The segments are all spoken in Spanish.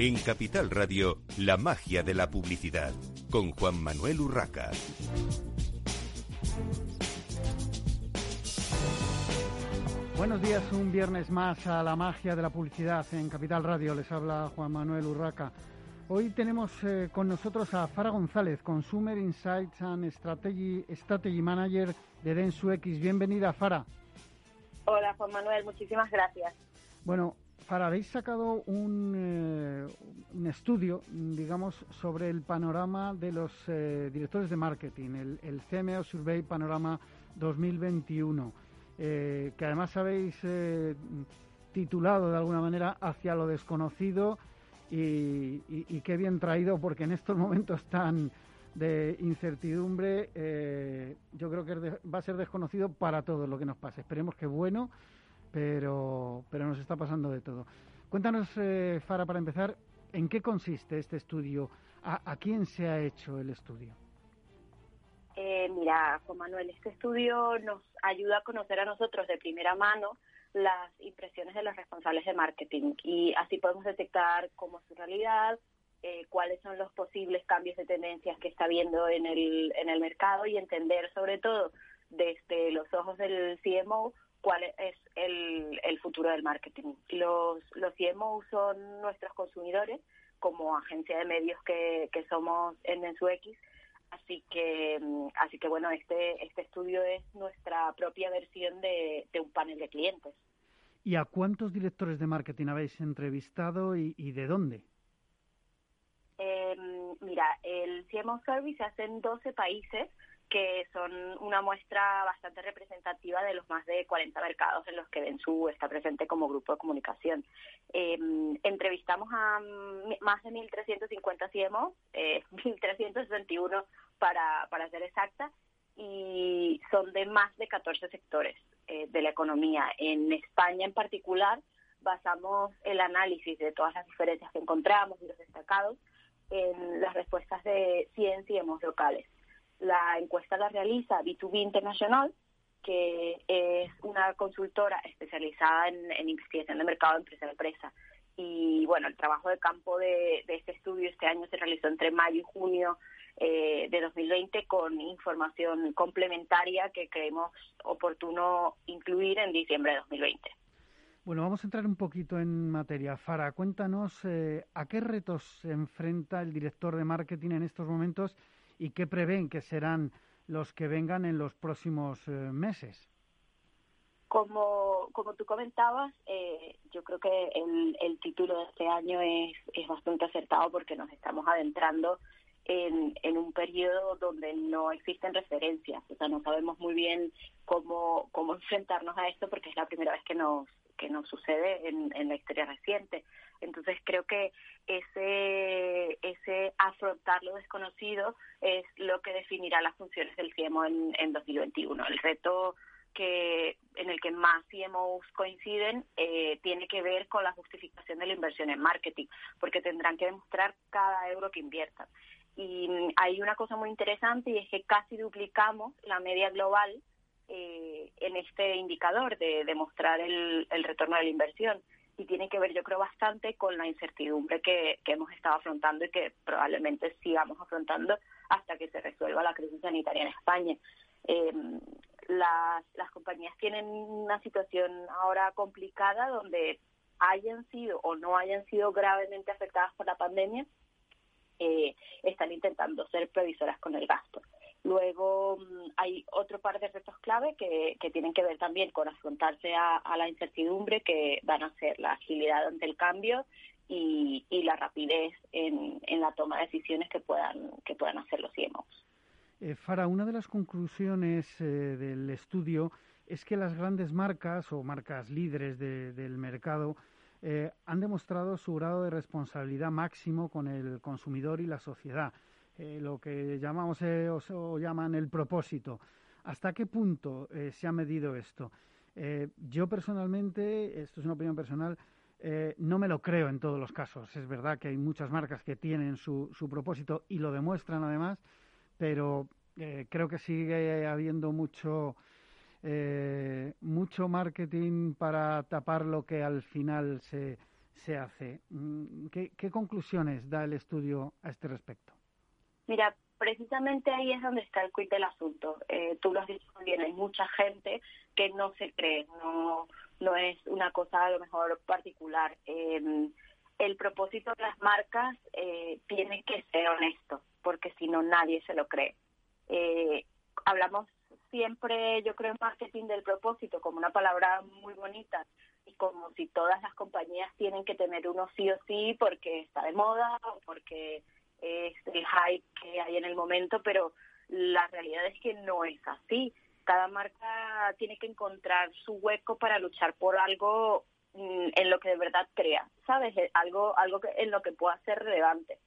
En Capital Radio, la magia de la publicidad, con Juan Manuel Urraca. Buenos días, un viernes más a la magia de la publicidad en Capital Radio. Les habla Juan Manuel Urraca. Hoy tenemos eh, con nosotros a Fara González, Consumer Insights and Strategy, Strategy Manager de DensuX. Bienvenida, Fara. Hola, Juan Manuel, muchísimas gracias. Bueno, Fara, habéis sacado un, eh, un, estudio, digamos, sobre el panorama de los eh, directores de marketing, el, el CMO Survey Panorama 2021 eh, que además habéis eh, titulado de alguna manera hacia lo desconocido y, qué bien traído porque en estos momentos tan de incertidumbre yo creo que va a ser desconocido para todo lo que nos pase. Esperemos que bueno, pero, pero nos está pasando de todo. Cuéntanos, eh, Fara, para empezar, ¿en qué consiste este estudio? ¿A, quién se ha hecho el estudio? Eh, mira, Juan Manuel, este estudio nos ayuda a conocer a nosotros de primera mano las impresiones de los responsables de marketing y así podemos detectar cómo es su realidad, eh, cuáles son los posibles cambios de tendencias que está viendo en el, en el mercado y entender sobre todo desde los ojos del CMO cuál es el, el futuro del marketing. Los, los CMO son nuestros consumidores como agencia de medios que, que somos en NSUX Así que, así que bueno, este, este estudio es nuestra propia versión de, de un panel de clientes. ¿Y a cuántos directores de marketing habéis entrevistado y, y de dónde? Eh, mira, el CMO Service se hace en 12 países que son una muestra bastante representativa de los más de 40 mercados en los que Densu está presente como grupo de comunicación. Eh, entrevistamos a más de 1.350 CMO, eh, 1.361 para, para ser exacta, y son de más de 14 sectores eh, de la economía. En España en particular basamos el análisis de todas las diferencias que encontramos y los destacados en las respuestas de 100 CMOs locales. La encuesta la realiza B2B International, que es una consultora especializada en, investigación de mercado de empresa a empresa. Y bueno, el trabajo de campo de, de, este estudio este año se realizó entre mayo y junio eh, de 2020 con información complementaria que creemos oportuno incluir en diciembre de 2020. Bueno, vamos a entrar un poquito en materia. Fara, cuéntanos eh, a qué retos se enfrenta el director de marketing en estos momentos y qué prevén que serán los que vengan en los próximos eh, meses. Como, como tú comentabas, eh, yo creo que el, el, título de este año es, es bastante acertado porque nos estamos adentrando en, en, un periodo donde no existen referencias, o sea, no sabemos muy bien cómo, cómo enfrentarnos a esto porque es la primera vez que nos, que nos sucede en, la historia reciente. Entonces creo que ese, ese afrontar lo desconocido es lo que definirá las funciones del CMO en, en 2021. El reto que en el que más CMOs coinciden eh, tiene que ver con la justificación de la inversión en marketing, porque tendrán que demostrar cada euro que inviertan. Y hay una cosa muy interesante y es que casi duplicamos la media global eh, en este indicador de demostrar el, el retorno de la inversión y tiene que ver, yo creo, bastante con la incertidumbre que, hemos estado afrontando y que probablemente sigamos afrontando hasta que se resuelva la crisis sanitaria en España. Eh, las, las compañías tienen una situación ahora complicada donde hayan sido o no hayan sido gravemente afectadas por la pandemia, eh, están intentando ser previsoras con el gasto. Luego hay otro par de retos clave que, que tienen que ver también con afrontarse a, la incertidumbre, que van a ser la agilidad ante el cambio y, la rapidez en, la toma de decisiones que puedan, que puedan hacer los CMOs. Eh, Fara, una de las conclusiones eh, del estudio es que las grandes marcas o marcas líderes de, del mercado eh, han demostrado su grado de responsabilidad máximo con el consumidor y la sociedad eh, lo que llamamos eh, o, llaman el propósito. ¿Hasta qué punto eh, se ha medido esto? Eh, yo personalmente, esto es una opinión personal, no me lo creo en todos los casos. Es verdad que hay muchas marcas que tienen su, su propósito y lo demuestran además, pero creo que sigue habiendo mucho, mucho marketing para tapar lo que al final se, se hace. Mm, ¿Qué, qué conclusiones da el estudio a este respecto? Mira, precisamente ahí es donde está el quid del asunto. Eh, tú lo has dicho muy bien, hay mucha gente que no se cree, no, no es una cosa a lo mejor particular. Eh, el propósito de las marcas eh, tiene que ser honesto, porque si no nadie se lo cree. Eh, hablamos siempre, yo creo, en marketing del propósito como una palabra muy bonita y como si todas las compañías tienen que tener uno sí o sí porque está de moda o porque es el hype que hay en el momento, pero la realidad es que no es así. Cada marca tiene que encontrar su hueco para luchar por algo mm, en lo que de verdad crea, ¿sabes? Algo, algo que, en lo que pueda ser relevante.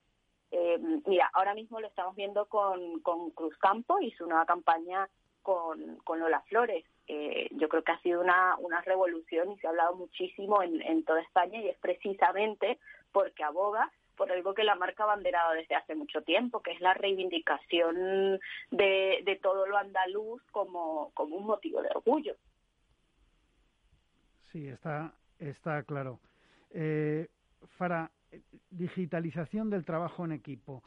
Eh, mira, ahora mismo lo estamos viendo con, con Cruz Campo y su nueva campaña con, con Lola Flores. Eh, yo creo que ha sido una, una revolución y se ha hablado muchísimo en, en toda España y es precisamente porque aboga por algo que la marca ha banderado desde hace mucho tiempo, que es la reivindicación de, de todo lo andaluz como, como un motivo de orgullo. Sí, está, está claro. Eh, Fara, digitalización del trabajo en equipo.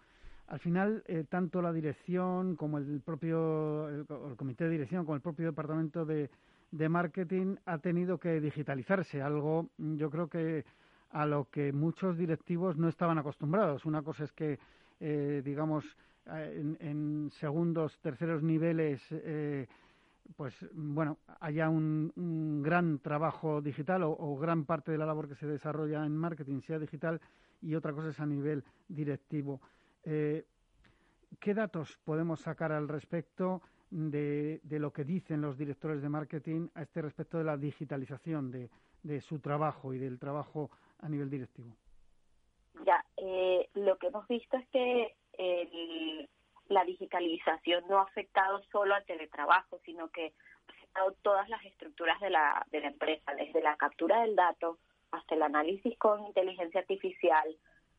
Al final, eh, tanto la dirección como el propio el, el, comité de dirección, como el propio departamento de, de marketing ha tenido que digitalizarse. Algo, yo creo que a lo que muchos directivos no estaban acostumbrados. Una cosa es que, eh, digamos, eh, en, segundos, terceros niveles, eh, pues bueno, haya un, gran trabajo digital o, gran parte de la labor que se desarrolla en marketing sea digital y otra cosa es a nivel directivo. ¿Qué datos podemos sacar al respecto de, lo que dicen los directores de marketing a este respecto de la digitalización de su trabajo y del trabajo a nivel directivo? Ya, eh, lo que hemos visto es que el, la digitalización no ha afectado solo al teletrabajo, sino que ha afectado todas las estructuras de la, de la empresa, desde la captura del dato hasta el análisis con inteligencia artificial,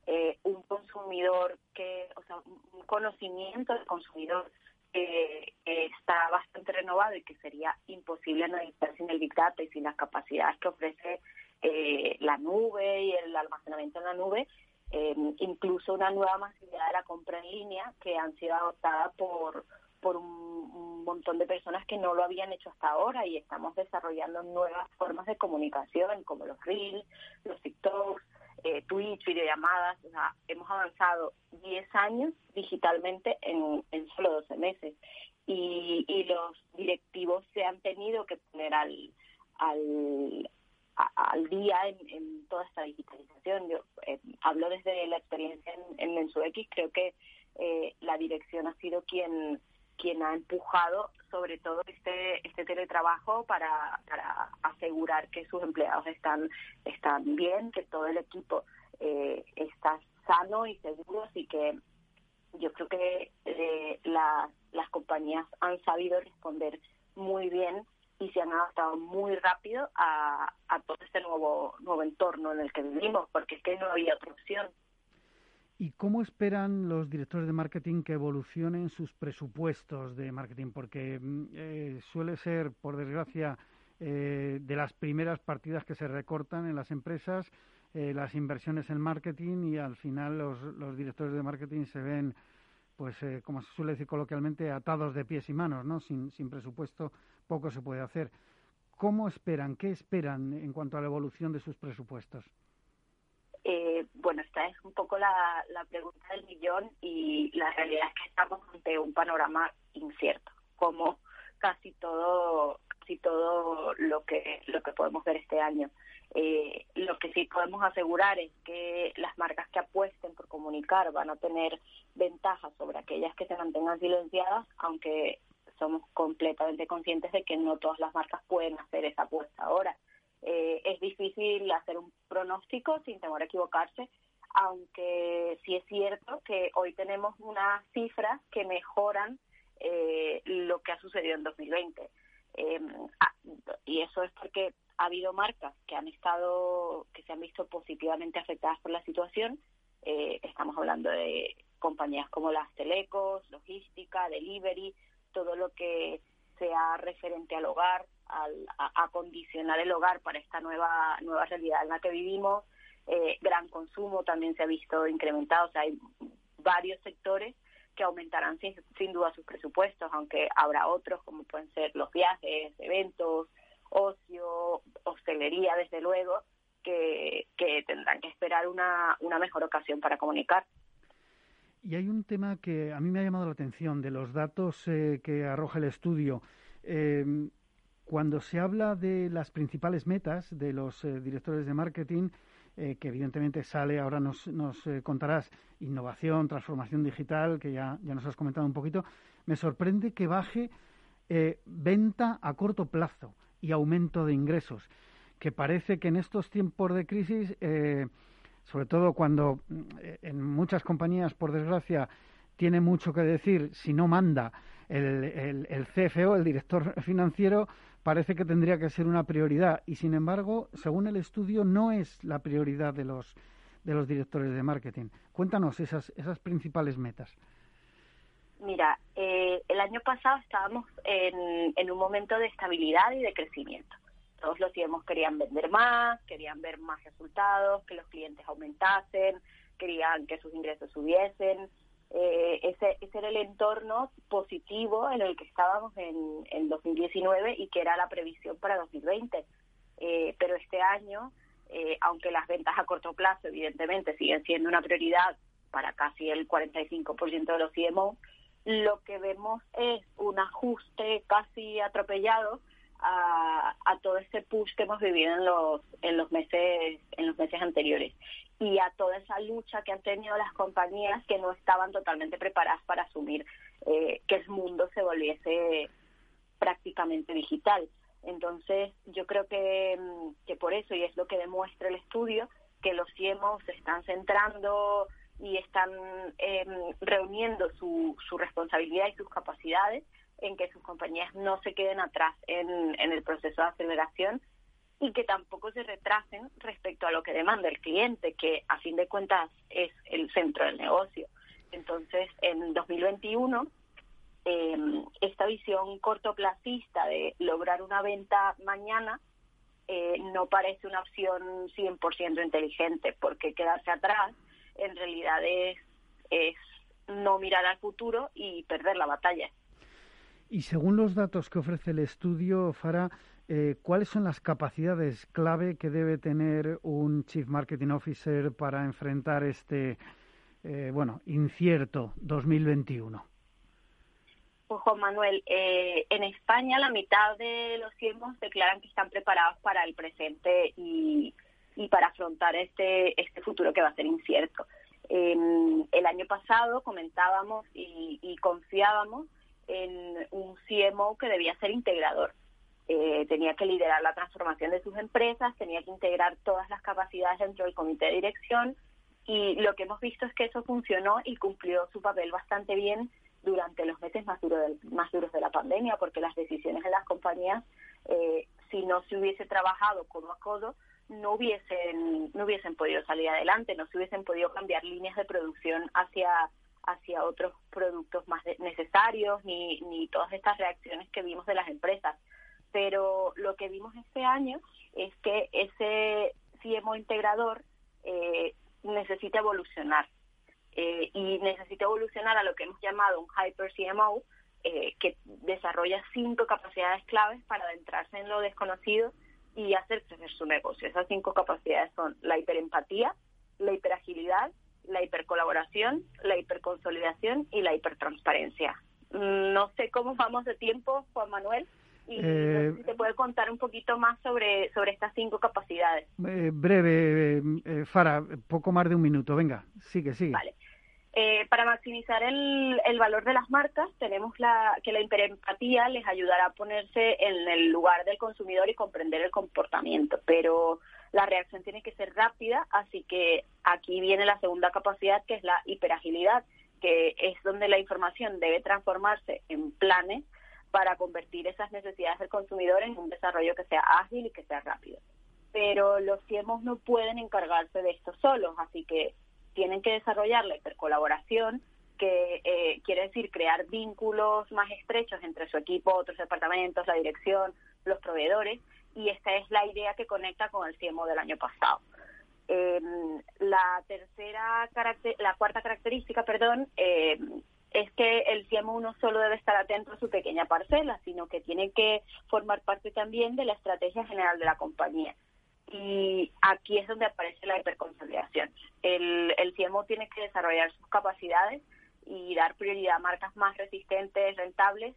eh, un consumidor que, o sea, un conocimiento del consumidor que, que está bastante renovado y que sería imposible analizar sin el Big Data y sin las capacidades que ofrece eh, la nube y el almacenamiento en la nube, eh, incluso una nueva masividad de la compra en línea que han sido adoptadas por, por un, montón de personas que no lo habían hecho hasta ahora y estamos desarrollando nuevas formas de comunicación como los Reels, los TikToks, eh, Twitch, videollamadas. O sea, hemos avanzado 10 años digitalmente en, en solo 12 meses y, y los directivos se han tenido que poner al, al día en, toda esta digitalización. Yo eh, hablo desde la experiencia en, en MensuX, creo que eh, la dirección ha sido quien quien ha empujado sobre todo este este teletrabajo para, para asegurar que sus empleados están están bien, que todo el equipo eh, está sano y seguro y que yo creo que eh, la, las compañías han sabido responder muy bien y se han adaptado muy rápido a, a todo este nuevo, nuevo entorno en el que vivimos, porque es que no había otra opción. ¿Y cómo esperan los directores de marketing que evolucionen sus presupuestos de marketing? Porque mm, eh, suele ser, por desgracia, eh, de las primeras partidas que se recortan en las empresas, eh, las inversiones en marketing y al final los, los directores de marketing se ven, pues, eh, como se suele decir coloquialmente, atados de pies y manos, ¿no? Sin, sin presupuesto poco se puede hacer. ¿Cómo esperan? ¿Qué esperan en cuanto a la evolución de sus presupuestos? Eh, bueno, esta es un poco la, pregunta del millón y la realidad es que estamos ante un panorama incierto, como casi todo casi todo lo que lo que podemos ver este año. Eh, lo que sí podemos asegurar es que las marcas que apuesten por comunicar van a tener ventajas sobre aquellas que se mantengan silenciadas, aunque somos completamente conscientes de que no todas las marcas pueden hacer esa apuesta ahora. Eh, es difícil hacer un pronóstico sin temor a equivocarse, aunque sí es cierto que hoy tenemos unas cifras que mejoran eh, lo que ha sucedido en 2020. Eh, ah, y eso es porque ha habido marcas que han estado, que se han visto positivamente afectadas por la situación. Eh, estamos hablando de compañías como las telecos, logística, delivery, todo lo que sea referente al hogar, al, a, a, condicionar el hogar para esta nueva nueva realidad en la que vivimos. eh, gran consumo también se ha visto incrementado, o sea, hay varios sectores que aumentarán sin, sin duda sus presupuestos, aunque habrá otros como pueden ser los viajes, eventos, ocio, hostelería, desde luego, que, que tendrán que esperar una, una mejor ocasión para comunicar. Y hay un tema que a mí me ha llamado la atención de los datos eh, que arroja el estudio. Eh, cuando se habla de las principales metas de los eh, directores de marketing, eh, que evidentemente sale, ahora nos, nos contarás, innovación, transformación digital, que ya, ya nos has comentado un poquito, me sorprende que baje venta a corto plazo y aumento de ingresos, que parece que en estos tiempos de crisis, sobre todo cuando en muchas compañías, por desgracia, tiene mucho que decir si no manda el, el, CFO, el director financiero, parece que tendría que ser una prioridad y, sin embargo, según el estudio, no es la prioridad de los, de los directores de marketing. Cuéntanos esas, esas principales metas. Mira, eh, el año pasado estábamos en, en un momento de estabilidad y de crecimiento. Todos los CIEMOS querían vender más, querían ver más resultados, que los clientes aumentasen, querían que sus ingresos subiesen, eh, ese, ese, era el entorno positivo en el que estábamos en, en 2019 y que era la previsión para 2020. Eh, pero este año, eh, aunque las ventas a corto plazo evidentemente siguen siendo una prioridad para casi el 45% de los CMO, lo que vemos es un ajuste casi atropellado a, a, todo ese push que hemos vivido en los en los meses en los meses anteriores y a toda esa lucha que han tenido las compañías que no estaban totalmente preparadas para asumir eh, que el mundo se volviese prácticamente digital. Entonces, yo creo que, que por eso, y es lo que demuestra el estudio, que los CIEMOS se están centrando y están eh, reuniendo su, su responsabilidad y sus capacidades en que sus compañías no se queden atrás en, el proceso de aceleración y que tampoco se retrasen respecto a lo que demanda el cliente, que a fin de cuentas es el centro del negocio. Entonces, en 2021, eh, esta visión cortoplacista de lograr una venta mañana eh, no parece una opción 100% inteligente, porque quedarse atrás en realidad es no mirar al futuro y perder la batalla. Y según los datos que ofrece el estudio, Fara, eh, ¿cuáles son las capacidades clave que debe tener un Chief Marketing Officer para enfrentar este, eh, bueno, incierto 2021? Pues Juan Manuel, eh, en España la mitad de los CIEMOS declaran que están preparados para el presente y, y para afrontar este, este futuro que va a ser incierto. el año pasado comentábamos y confiábamos en un CMO que debía ser integrador. Eh, tenía que liderar la transformación de sus empresas, tenía que integrar todas las capacidades dentro del comité de dirección y lo que hemos visto es que eso funcionó y cumplió su papel bastante bien durante los meses más, más duros de la pandemia, porque las decisiones de las compañías, eh, si no se hubiese trabajado codo a codo, no hubiesen, no hubiesen podido salir adelante, no se hubiesen podido cambiar líneas de producción hacia hacia otros productos más necesarios, ni, ni todas estas reacciones que vimos de las empresas pero lo que vimos este año es que ese CMO integrador eh, necesita evolucionar eh, y necesita evolucionar a lo que hemos llamado un Hyper CMO eh, que desarrolla cinco capacidades claves para adentrarse en lo desconocido y hacer crecer su negocio. Esas cinco capacidades son la hiperempatía, la hiperagilidad, la hipercolaboración, la hiperconsolidación y la hipertransparencia. No sé cómo vamos de tiempo, Juan Manuel, y eh, si te puede contar un poquito más sobre, sobre estas cinco capacidades. Eh, breve, eh, Fara, poco más de un minuto. Venga, sigue, sigue. Vale. Eh, para maximizar el, el, valor de las marcas, tenemos la, que la hiperempatía les ayudará a ponerse en el lugar del consumidor y comprender el comportamiento, pero la reacción tiene que ser rápida, así que aquí viene la segunda capacidad, que es la hiperagilidad, que es donde la información debe transformarse en planes para convertir esas necesidades del consumidor en un desarrollo que sea ágil y que sea rápido. Pero los CIEMOS no pueden encargarse de esto solos, así que tienen que desarrollar la hipercolaboración, que eh, quiere decir crear vínculos más estrechos entre su equipo, otros departamentos, la dirección, los proveedores, y esta es la idea que conecta con el CIEMO del año pasado. Em, la tercera, la cuarta característica, perdón, em, es que el CIEMO no solo debe estar atento a su pequeña parcela, sino que tiene que formar parte también de la estrategia general de la compañía. Y aquí es donde aparece la hiperconsolidación. El, el CIEMO tiene que desarrollar sus capacidades y dar prioridad a marcas más resistentes, rentables,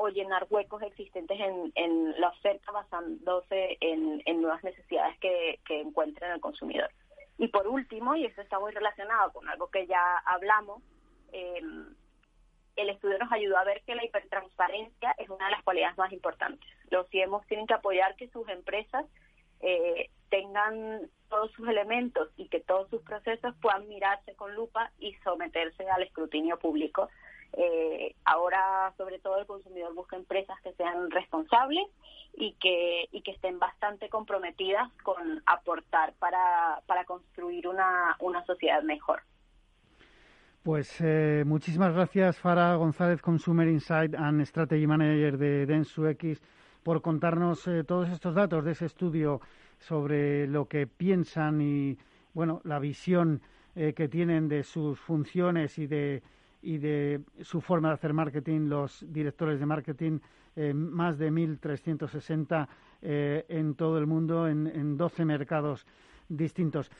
o llenar huecos existentes en, la oferta basándose en, nuevas necesidades que, que encuentre en el consumidor. Y por último, y esto está muy relacionado con algo que ya hablamos, eh, el estudio nos ayudó a ver que la hipertransparencia es una de las cualidades más importantes. Los CIEMOS tienen que apoyar que sus empresas eh, tengan todos sus elementos y que todos sus procesos puedan mirarse con lupa y someterse al escrutinio público. Eh, ahora, sobre todo, el consumidor busca empresas que sean responsables y que, y que estén bastante comprometidas con aportar para, para construir una, una sociedad mejor. Pues eh, muchísimas gracias, Fara González, Consumer Insight and Strategy Manager de DensuX, por contarnos eh, todos estos datos de ese estudio sobre lo que piensan y, bueno, la visión eh, que tienen de sus funciones y de, y de su forma de hacer marketing los directores de marketing, más de 1.360 en todo el mundo, en, en 12 mercados distintos.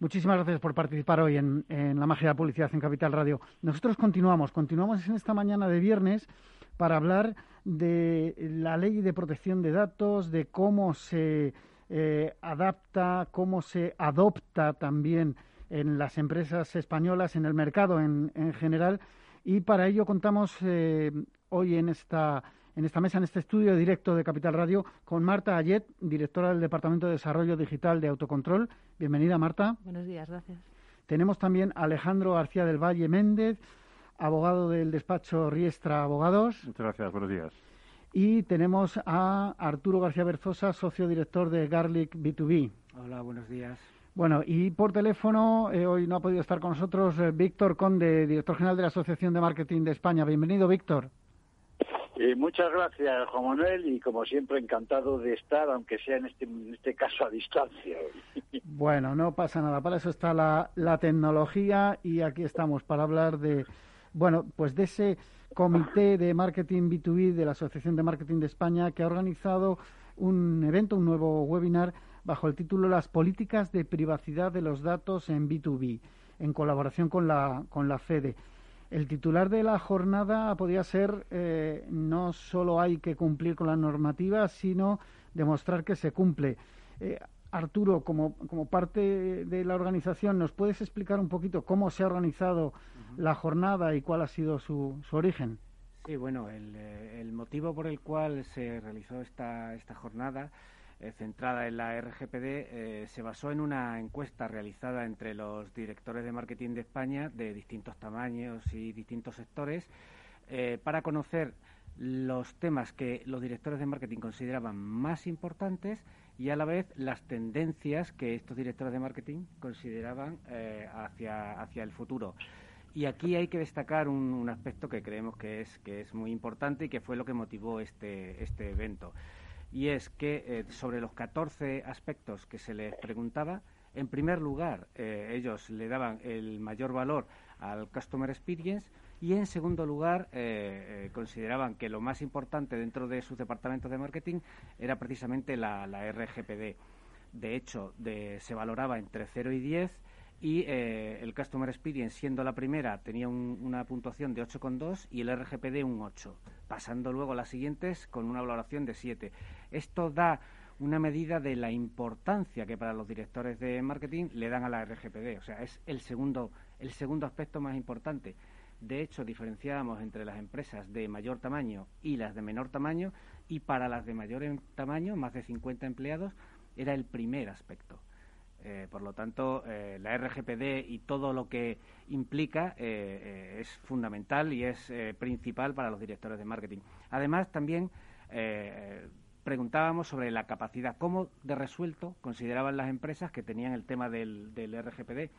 Muchísimas gracias por participar hoy en, la magia de la publicidad en Capital Radio. Nosotros continuamos, continuamos en esta mañana de viernes para hablar de la ley de protección de datos, de cómo se eh, adapta, cómo se adopta también en las empresas españolas, en el mercado en, general. Y para ello contamos eh, hoy en esta en esta mesa, en este estudio directo de Capital Radio, con Marta Ayet, directora del Departamento de Desarrollo Digital de Autocontrol. Bienvenida, Marta. Buenos días, gracias. Tenemos también a Alejandro García del Valle Méndez, abogado del despacho Riestra Abogados. Muchas gracias, buenos días. Y tenemos a Arturo García Berzosa, socio director de Garlic B2B. Hola, buenos días. Bueno, y por teléfono, eh, hoy no ha podido estar con nosotros eh, Víctor Conde, director general de la Asociación de Marketing de España. Bienvenido, Víctor. Eh, muchas gracias, Juan Manuel, y como siempre, encantado de estar, aunque sea en este, en este caso a distancia. Bueno, no pasa nada, para eso está la, la tecnología y aquí estamos para hablar de, bueno, pues de ese comité de marketing B2B de la Asociación de Marketing de España que ha organizado un evento, un nuevo webinar bajo el título Las políticas de privacidad de los datos en B2B, en colaboración con la, con la FEDE. El titular de la jornada podría ser eh, no solo hay que cumplir con la normativa, sino demostrar que se cumple. Eh, Arturo, como, como, parte de la organización, ¿nos puedes explicar un poquito cómo se ha organizado la jornada y cuál ha sido su, su origen? Sí, bueno, el, eh, el, motivo por el cual se realizó esta, esta jornada eh, centrada en la RGPD eh, se basó en una encuesta realizada entre los directores de marketing de España de distintos tamaños y distintos sectores eh, para conocer los temas que los directores de marketing consideraban más importantes y a la vez las tendencias que estos directores de marketing consideraban hacia, hacia el futuro. Y aquí hay que destacar un, un, aspecto que creemos que es, que es muy importante y que fue lo que motivó este, este evento y es que eh, sobre los 14 aspectos que se les preguntaba, en primer lugar, eh, ellos le daban el mayor valor al Customer Experience y en segundo lugar, eh, consideraban que lo más importante dentro de sus departamentos de marketing era precisamente la, RGPD. De hecho, se valoraba entre 0 y 10 y el Customer Experience, siendo la primera, tenía una puntuación de 8,2 y el RGPD un 8, pasando luego a las siguientes con una valoración de 7. Esto da una medida de la importancia que para los directores de marketing le dan a la RGPD. O sea, es el segundo, el segundo aspecto más importante. De hecho, diferenciábamos entre las empresas de mayor tamaño y las de menor tamaño, y para las de mayor tamaño, más de 50 empleados, era el primer aspecto. Eh, por lo tanto, eh, la RGPD y todo lo que implica eh, es fundamental y es principal para los directores de marketing. Además, también preguntábamos sobre la capacidad, cómo de resuelto consideraban las empresas que tenían el tema del, RGPD.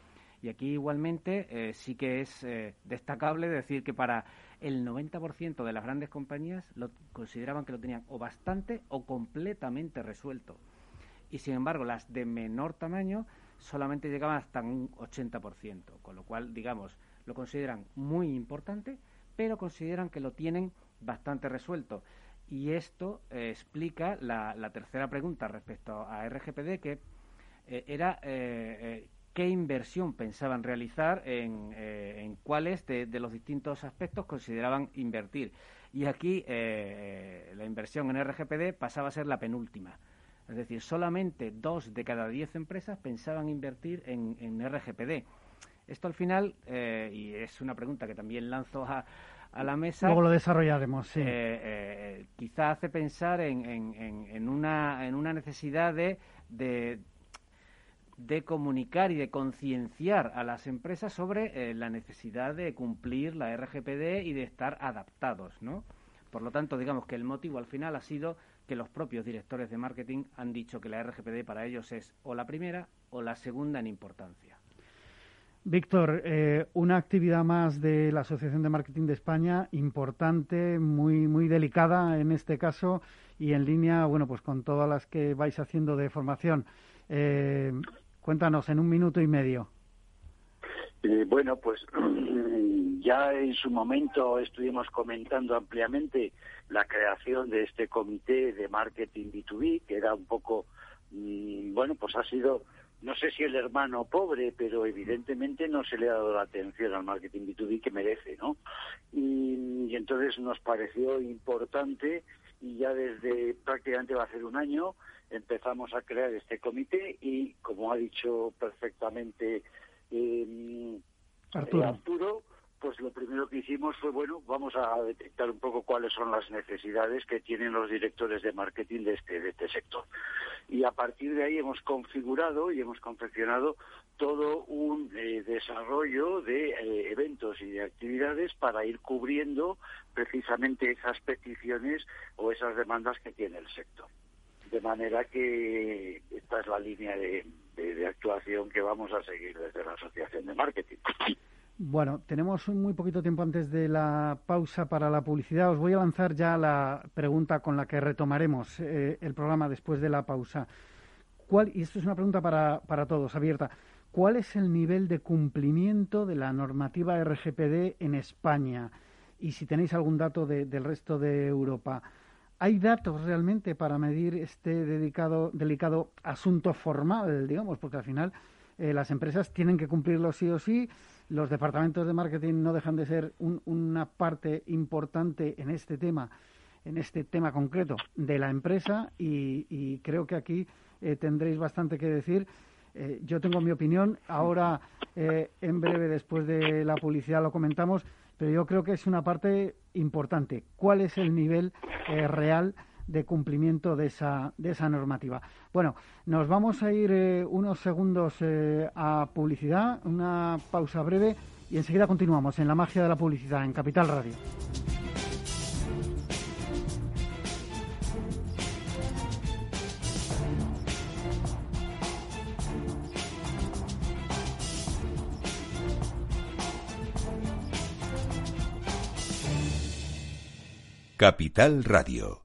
Y aquí igualmente eh, sí que es eh, destacable decir que para el 90% de las grandes compañías lo consideraban que lo tenían o bastante o completamente resuelto. Y sin embargo, las de menor tamaño solamente llegaban hasta un 80%, con lo cual, digamos, lo consideran muy importante, pero consideran que lo tienen bastante resuelto. Y esto eh, explica la, tercera pregunta respecto a RGPD, que eh, era eh, qué inversión pensaban realizar en, en cuáles de, los distintos aspectos consideraban invertir. Y aquí la inversión en RGPD pasaba a ser la penúltima. Es decir, solamente dos de cada diez empresas pensaban invertir en RGPD. Esto al final, y es una pregunta que también lanzo a, a la mesa. Luego lo desarrollaremos, sí. Eh, eh, quizá hace pensar en, en, una, en una necesidad de, de, comunicar y de concienciar a las empresas sobre eh, la necesidad de cumplir la RGPD y de estar adaptados, ¿no? Por lo tanto, digamos que el motivo al final ha sido que los propios directores de marketing han dicho que la RGPD para ellos es o la primera o la segunda en importancia. Víctor, eh, una actividad más de la Asociación de Marketing de España, importante, muy, muy delicada en este caso y en línea, bueno, pues con todas las que vais haciendo de formación. Eh, cuéntanos en un minuto y medio. Eh, bueno, pues ya en su momento estuvimos comentando ampliamente la creación de este comité de marketing B2B, que era un poco, mm, bueno, pues ha sido no sé si el hermano pobre, pero evidentemente no se le ha dado la atención al marketing B2B que merece, ¿no? Y, entonces nos pareció importante y ya desde prácticamente va a ser un año empezamos a crear este comité y como ha dicho perfectamente eh, Arturo pues lo primero que hicimos fue, bueno, vamos a detectar un poco cuáles son las necesidades que tienen los directores de marketing de este, de este sector. Y a partir de ahí hemos configurado y hemos confeccionado todo un eh, desarrollo de eh, eventos y de actividades para ir cubriendo precisamente esas peticiones o esas demandas que tiene el sector. De manera que esta es la línea de actuación que vamos a seguir desde la Asociación de Marketing. Bueno, tenemos muy poquito tiempo antes de la pausa para la publicidad. Os voy a lanzar ya la pregunta con la que retomaremos eh, el programa después de la pausa. ¿Cuál, y esto es una pregunta para, para todos, abierta. ¿Cuál es el nivel de cumplimiento de la normativa RGPD en España? Y si tenéis algún dato del resto de Europa. ¿Hay datos realmente para medir este delicado asunto formal, digamos? Porque al final eh, las empresas tienen que cumplirlo sí o sí los departamentos de marketing no dejan de ser una parte importante en este tema, en este tema concreto de la empresa y, creo que aquí eh, tendréis bastante que decir. Eh, yo tengo mi opinión, ahora eh, en breve después de la publicidad lo comentamos, pero yo creo que es una parte importante. ¿Cuál es el nivel real? De cumplimiento de esa, de esa normativa. Bueno, nos vamos a ir eh, unos segundos eh, a publicidad, una pausa breve y enseguida continuamos en la magia de la publicidad en Capital Radio. Capital Radio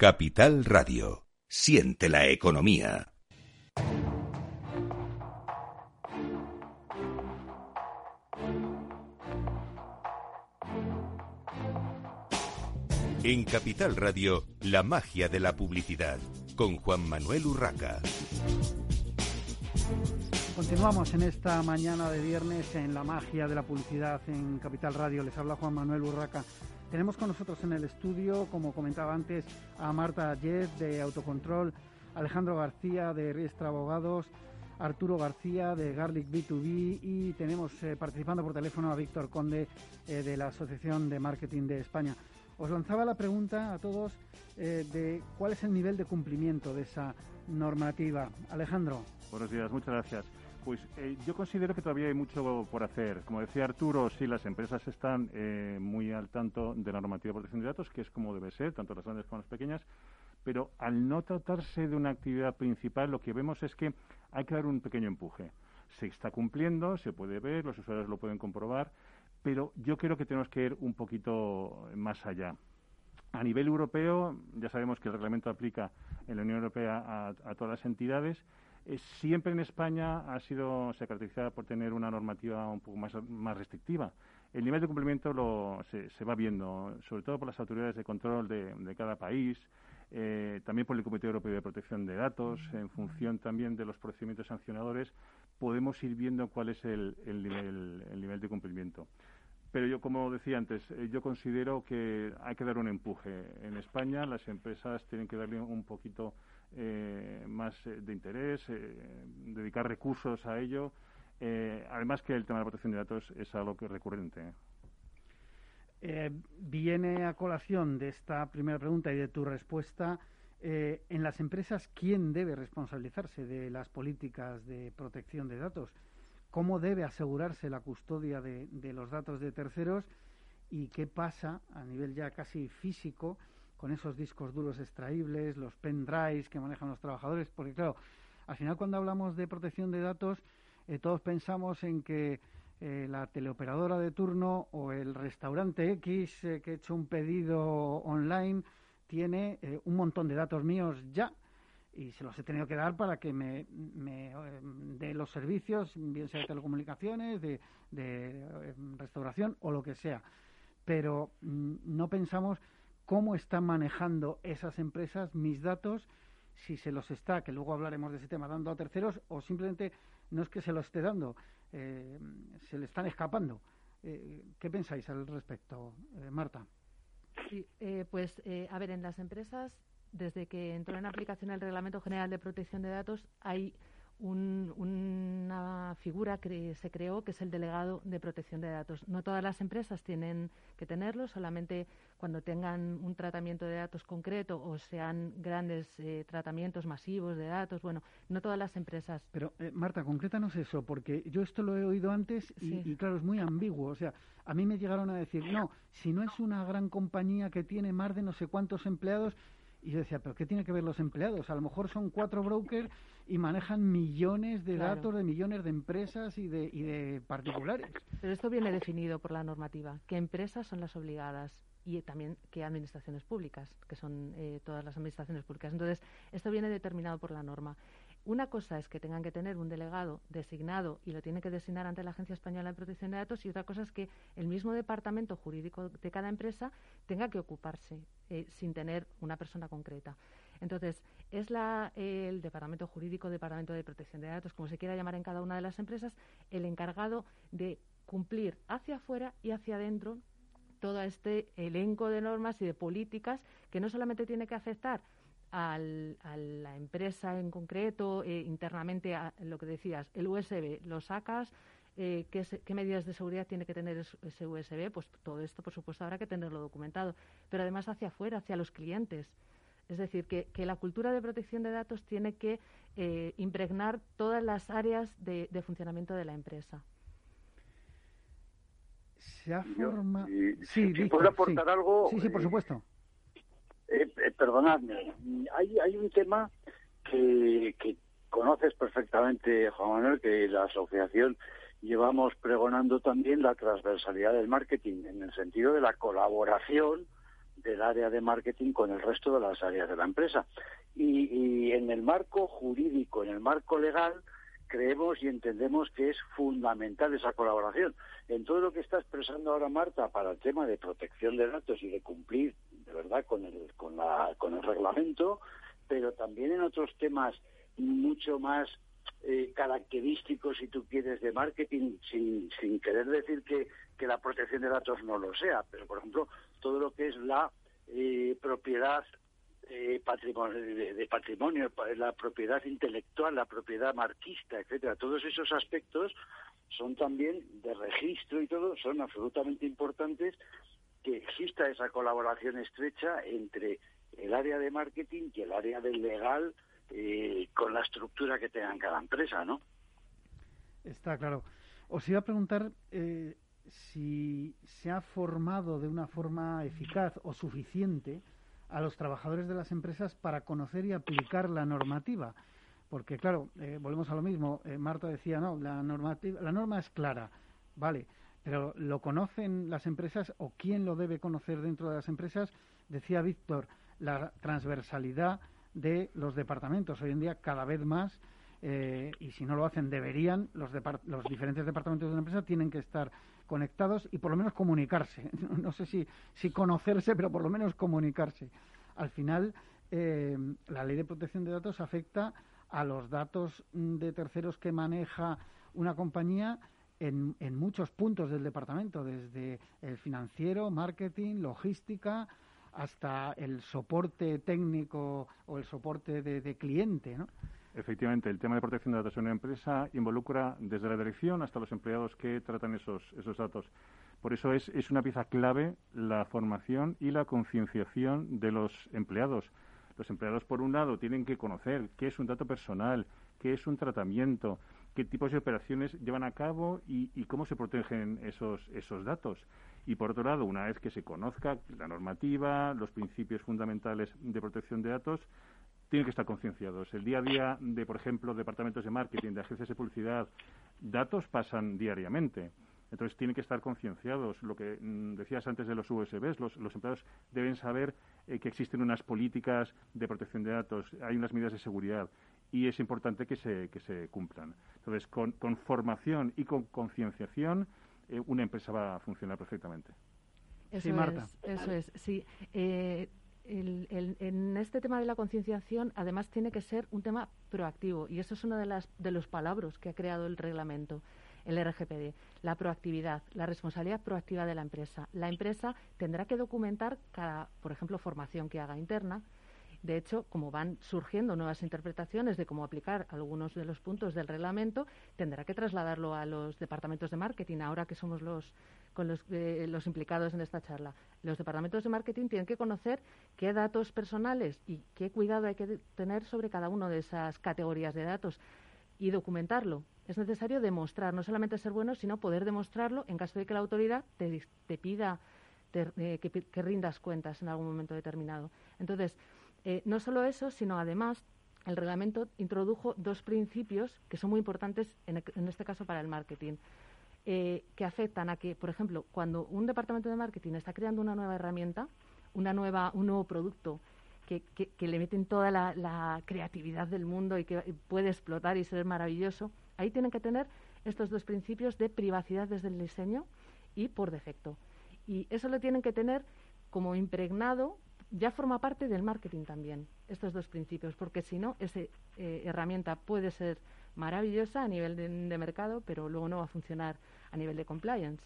Capital Radio. Siente la economía. En Capital Radio, la magia de la publicidad, con Juan Manuel Urraca. Continuamos en esta mañana de viernes en la magia de la publicidad en Capital Radio. Les habla Juan Manuel Urraca. Tenemos con nosotros en el estudio, como comentaba antes, a Marta Jet de Autocontrol, Alejandro García de Riestra Abogados, Arturo García de Garlic B2B y tenemos eh, participando por teléfono a Víctor Conde eh, de la Asociación de Marketing de España. Os lanzaba la pregunta a todos eh, de cuál es el nivel de cumplimiento de esa normativa. Alejandro. Buenos días, muchas gracias. Pues eh, yo considero que todavía hay mucho por hacer. Como decía Arturo, sí, las empresas están eh, muy al tanto de la normativa de protección de datos, que es como debe ser, tanto las grandes como las pequeñas, pero al no tratarse de una actividad principal, lo que vemos es que hay que dar un pequeño empuje. Se está cumpliendo, se puede ver, los usuarios lo pueden comprobar, pero yo creo que tenemos que ir un poquito más allá. A nivel europeo, ya sabemos que el reglamento aplica en la Unión Europea a todas las entidades eh, siempre en España ha sido, se caracteriza por tener una normativa un poco más, más restrictiva. El nivel de cumplimiento lo, se, se, va viendo, sobre todo por las autoridades de control de, de cada país, eh, también por el Comité Europeo de Protección de Datos, en función también de los procedimientos sancionadores, podemos ir viendo cuál es el, el, nivel, el nivel de cumplimiento. Pero yo, como decía antes, eh, yo considero que hay que dar un empuje. En España las empresas tienen que darle un poquito eh, más eh, de interés, eh, dedicar recursos a ello. además que el tema de la protección de datos es algo que es recurrente. viene a colación de esta primera pregunta y de tu respuesta. en las empresas, ¿quién debe responsabilizarse de las políticas de protección de datos? ¿Cómo debe asegurarse la custodia de, de los datos de terceros? ¿Y qué pasa a nivel ya casi físico? Con esos discos duros extraíbles, los pendrives que manejan los trabajadores, porque claro, al final cuando hablamos de protección de datos, eh, todos pensamos en que eh, la teleoperadora de turno o el restaurante X eh, que he hecho un pedido online tiene un montón de datos míos ya y se los he tenido que dar para que me, me dé los servicios, bien sea de telecomunicaciones, de, de restauración o lo que sea. Pero mm, no pensamos cómo están manejando esas empresas mis datos, si se los está, que luego hablaremos de ese tema, dando a terceros, o simplemente no es que se los esté dando, eh, se le están escapando. Eh, ¿Qué pensáis al respecto, eh, Marta? Sí, pues a ver, en las empresas, desde que entró en aplicación el Reglamento General de Protección de Datos, hay una figura que se creó que es el delegado de protección de datos. No todas las empresas tienen que tenerlo, solamente cuando tengan un tratamiento de datos concreto o sean grandes eh, tratamientos masivos de datos. Bueno, no todas las empresas. Pero, eh, Marta, concrétanos eso, porque yo esto lo he oído antes y, y, claro, es muy ambiguo. O sea, a mí me llegaron a decir, no, si no es una gran compañía que tiene más de no sé cuántos empleados, y yo decía, ¿pero qué tiene que ver los empleados? A lo mejor son cuatro brokers y manejan millones de datos de millones de empresas y de, y de particulares. Pero esto viene definido por la normativa, ¿Qué empresas son las obligadas y también qué administraciones públicas, que son eh, todas las administraciones públicas. Entonces, esto viene determinado por la norma. Una cosa es que tengan que tener un delegado designado y lo tienen que designar ante la Agencia Española de Protección de Datos y otra cosa es que el mismo departamento jurídico de cada empresa tenga que ocuparse eh, sin tener una persona concreta. Entonces, es la, el departamento jurídico, departamento de protección de datos, como se quiera llamar en cada una de las empresas, el encargado de cumplir hacia afuera y hacia adentro todo este elenco de normas y de políticas que no solamente tiene que afectar a la empresa en concreto, eh, internamente a lo que decías, el USB, lo sacas, eh, ¿qué, ¿qué, medidas de seguridad tiene que tener ese USB, pues todo esto, por supuesto, habrá que tenerlo documentado, pero además hacia afuera, hacia los clientes. Es decir, que, que la cultura de protección de datos tiene que eh, impregnar todas las áreas de, de funcionamiento de la empresa se ha formado. Sí, puedo aportar algo. Sí, sí, por supuesto. Eh, eh, perdonadme, hay, hay un tema que, que conoces perfectamente, Juan Manuel, que la asociación llevamos pregonando también la transversalidad del marketing, en el sentido de la colaboración del área de marketing con el resto de las áreas de la empresa. Y, y en el marco jurídico, en el marco legal, creemos y entendemos que es fundamental esa colaboración. En todo lo que está expresando ahora Marta para el tema de protección de datos y de cumplir verdad, con el, con, la, con el reglamento, pero también en otros temas mucho más eh, característicos, si tú quieres, de marketing, sin, sin querer decir que, que la protección de datos no lo sea, pero por ejemplo, todo lo que es la eh, propiedad eh, patrimonio, de, patrimonio, la propiedad intelectual, la propiedad marquista, etcétera, todos esos aspectos son también de registro y todo, son absolutamente importantes que exista esa colaboración estrecha entre el área de marketing y el área del legal eh, con la estructura que tenga cada empresa, ¿no? Está claro. Os iba a preguntar eh, si se ha formado de una forma eficaz o suficiente a los trabajadores de las empresas para conocer y aplicar la normativa. Porque, claro, eh, volvemos a lo mismo. Marta decía, no, la, normativa, la norma es clara, vale, pero ¿lo conocen las empresas o quién lo debe conocer dentro de las empresas? Decía Víctor, la transversalidad de los departamentos. Hoy en día, cada vez más, eh, y si no lo hacen, deberían, los, los diferentes departamentos de una empresa tienen que estar conectados y por lo menos comunicarse. No sé si, si conocerse, pero por lo menos comunicarse. Al final, eh, la ley de protección de datos afecta a los datos de terceros que maneja una compañía en, en muchos puntos del departamento, desde el financiero, marketing, logística, hasta el soporte técnico o el soporte de, cliente, ¿no? Efectivamente, el tema de protección de datos en una empresa involucra desde la dirección hasta los empleados que tratan esos, esos datos. Por eso es, es una pieza clave la formación y la concienciación de los empleados. Los empleados, por un lado, tienen que conocer qué es un dato personal, qué es un tratamiento, qué tipos de operaciones llevan a cabo y, y cómo se protegen esos, esos datos. Y por otro lado, una vez que se conozca la normativa, los principios fundamentales de protección de datos, tienen que estar concienciados. El día a día de, por ejemplo, departamentos de marketing, de agencias de publicidad, datos pasan diariamente. Entonces tienen que estar concienciados. Lo que mm, decías antes de los USBs, los, empleados deben saber eh, que existen unas políticas de protección de datos, hay unas medidas de seguridad y es importante que se, que se cumplan. Entonces, con, con formación y con concienciación eh, una empresa va a funcionar perfectamente. Eso sí, Marta. Es, eso es, sí. Eh, en este tema de la concienciación, además, tiene que ser un tema proactivo y eso es uno de, las, de los palabras que ha creado el reglamento, el RGPD, la proactividad, la responsabilidad proactiva de la empresa. La empresa tendrá que documentar cada, por ejemplo, formación que haga interna, de hecho, como van surgiendo nuevas interpretaciones de cómo aplicar algunos de los puntos del reglamento, tendrá que trasladarlo a los departamentos de marketing, ahora que somos los, con los, eh, los implicados en esta charla. Los departamentos de marketing tienen que conocer qué datos personales y qué cuidado hay que tener sobre cada una de esas categorías de datos y documentarlo. Es necesario demostrar, no solamente ser bueno, sino poder demostrarlo en caso de que la autoridad te, pida eh, que, que rindas cuentas en algún momento determinado. Entonces, eh, no solo eso, sino además el reglamento introdujo dos principios que son muy importantes en, este caso para el marketing, eh, que afectan a que, por ejemplo, cuando un departamento de marketing está creando una nueva herramienta, una nueva, un nuevo producto que, le meten toda la, creatividad del mundo y que puede explotar y ser maravilloso, ahí tienen que tener estos dos principios de privacidad desde el diseño y por defecto. Y eso lo tienen que tener como impregnado ya forma parte del marketing también, estos dos principios, porque si no, esa eh, herramienta puede ser maravillosa a nivel de, mercado, pero luego no va a funcionar a nivel de compliance.